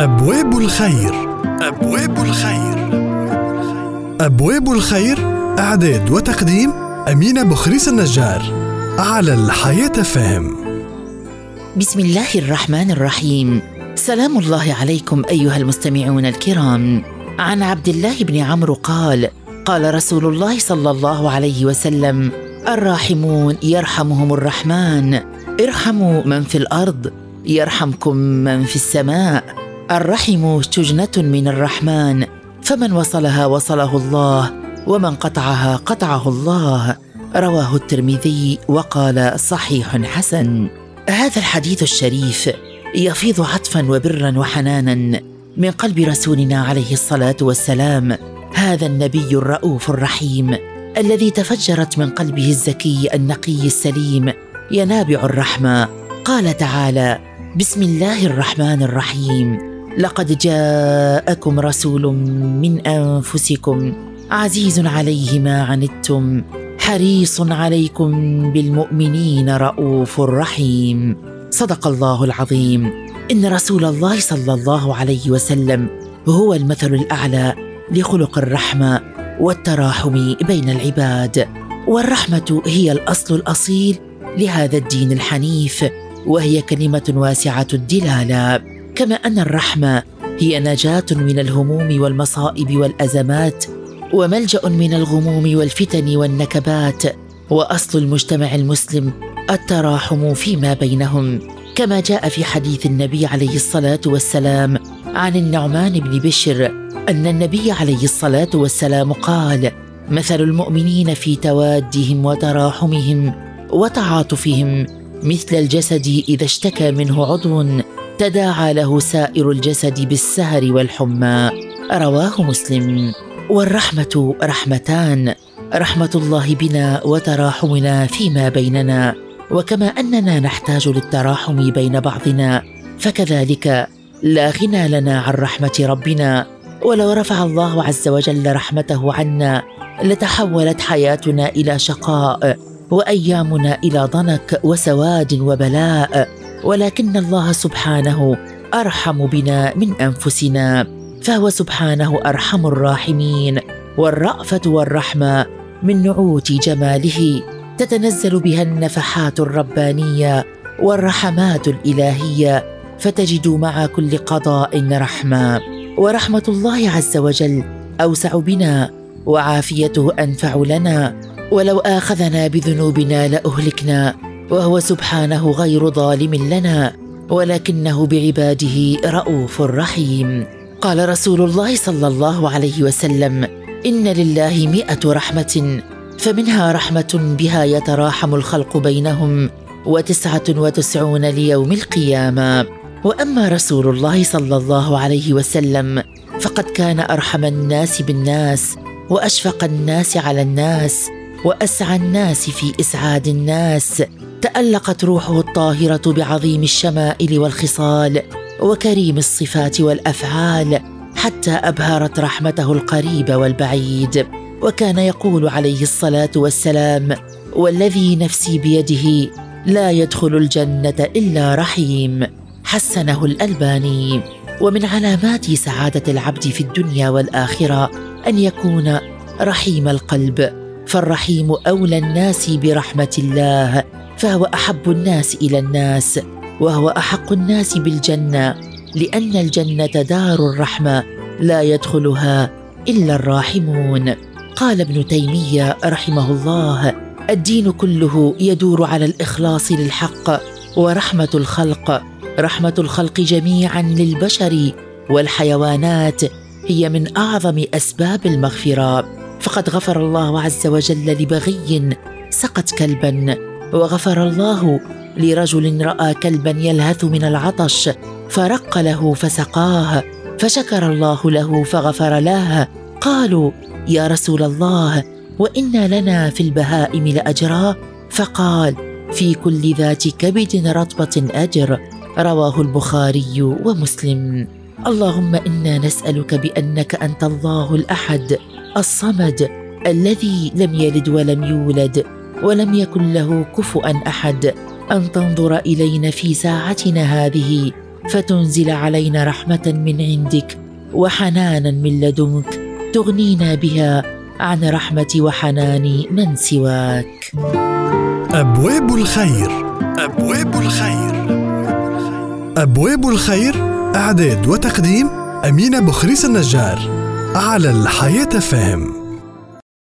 أبواب الخير. أبواب الخير. أبواب الخير. إعداد وتقديم أمينة بخريس النجار على الحياة فهم. بسم الله الرحمن الرحيم. سلام الله عليكم أيها المستمعون الكرام. عن عبد الله بن عمرو قال قال رسول الله صلى الله عليه وسلم الراحمون يرحمهم الرحمن. ارحموا من في الأرض يرحمكم من في السماء. الرحم شجنه من الرحمن فمن وصلها وصله الله ومن قطعها قطعه الله. رواه الترمذي وقال صحيح حسن. هذا الحديث الشريف يفيض عطفا وبرا وحنانا من قلب رسولنا عليه الصلاة والسلام هذا النبي الرؤوف الرحيم الذي تفجرت من قلبه الزكي النقي السليم ينابع الرحمة. قال تعالى بسم الله الرحمن الرحيم لقد جاءكم رسول من أنفسكم عزيز عليه ما عنتم حريص عليكم بالمؤمنين رؤوف رحيم. صدق الله العظيم. إن رسول الله صلى الله عليه وسلم هو المثل الأعلى لخلق الرحمة والتراحم بين العباد. والرحمة هي الأصل الأصيل لهذا الدين الحنيف وهي كلمة واسعة الدلالة. كما أن الرحمة هي نجاة من الهموم والمصائب والأزمات وملجأ من الغموم والفتن والنكبات وأصل المجتمع المسلم التراحم فيما بينهم. كما جاء في حديث النبي عليه الصلاة والسلام عن النعمان بن بشر أن النبي عليه الصلاة والسلام قال مثل المؤمنين في توادهم وتراحمهم وتعاطفهم مثل الجسد إذا اشتكى منه عضو تداعى له سائر الجسد بالسهر والحمى. رواه مسلم. والرحمة رحمتان. رحمة الله بنا وتراحمنا فيما بيننا. وكما أننا نحتاج للتراحم بين بعضنا فكذلك لا غنى لنا عن رحمة ربنا. ولو رفع الله عز وجل رحمته عنا لتحولت حياتنا إلى شقاء وأيامنا إلى ضنك وسواد وبلاء. ولكن الله سبحانه أرحم بنا من أنفسنا فهو سبحانه أرحم الراحمين والرأفة والرحمة من نعوت جماله. تتنزل بها النفحات الربانية والرحمات الإلهية فتجد مع كل قضاء رحمة. ورحمة الله عز وجل أوسع بنا وعافيته أنفع لنا. ولو آخذنا بذنوبنا لأهلكنا وهو سبحانه غير ظالم لنا ولكنه بعباده رؤوف رحيم. قال رسول الله صلى الله عليه وسلم إن لله مائه رحمة فمنها رحمة بها يتراحم الخلق بينهم وتسعة وتسعون ليوم القيامة. وأما رسول الله صلى الله عليه وسلم فقد كان أرحم الناس بالناس وأشفق الناس على الناس وأسعى الناس في إسعاد الناس. تألقت روحه الطاهرة بعظيم الشمائل والخصال وكريم الصفات والأفعال حتى أبهرت رحمته القريب والبعيد. وكان يقول عليه الصلاة والسلام والذي نفسي بيده لا يدخل الجنة إلا رحيم حسنه الألباني. ومن علامات سعادة العبد في الدنيا والآخرة أن يكون رحيم القلب فالرحيم أولى الناس برحمة الله. فهو أحب الناس إلى الناس وهو أحق الناس بالجنة لأن الجنة دار الرحمة لا يدخلها إلا الراحمون. قال ابن تيمية رحمه الله الدين كله يدور على الإخلاص للحق ورحمة الخلق رحمة الخلق جميعا للبشر والحيوانات هي من أعظم أسباب المغفرة. فقد غفر الله عز وجل لبغي سقت كلبا وغفر الله لرجل رأى كلبا يلهث من العطش فرق له فسقاه فشكر الله له فغفر له. قالوا يا رسول الله وإن لنا في البهائم لأجرا. فقال في كل ذات كبد رطبة أجر. رواه البخاري ومسلم. اللهم إنا نسألك بأنك أنت الله الأحد الصمد الذي لم يلد ولم يولد. ولم يكن له كفؤا أحد أن تنظر إلينا في ساعتنا هذه. فتنزل علينا رحمة من عندك وحنانا من لدنك تغنينا بها عن رحمة وحنان من سواك. أبواب الخير أبواب الخير أبواب الخير أعداد وتقديم أمينة بخريس النجار على الحياة فهم.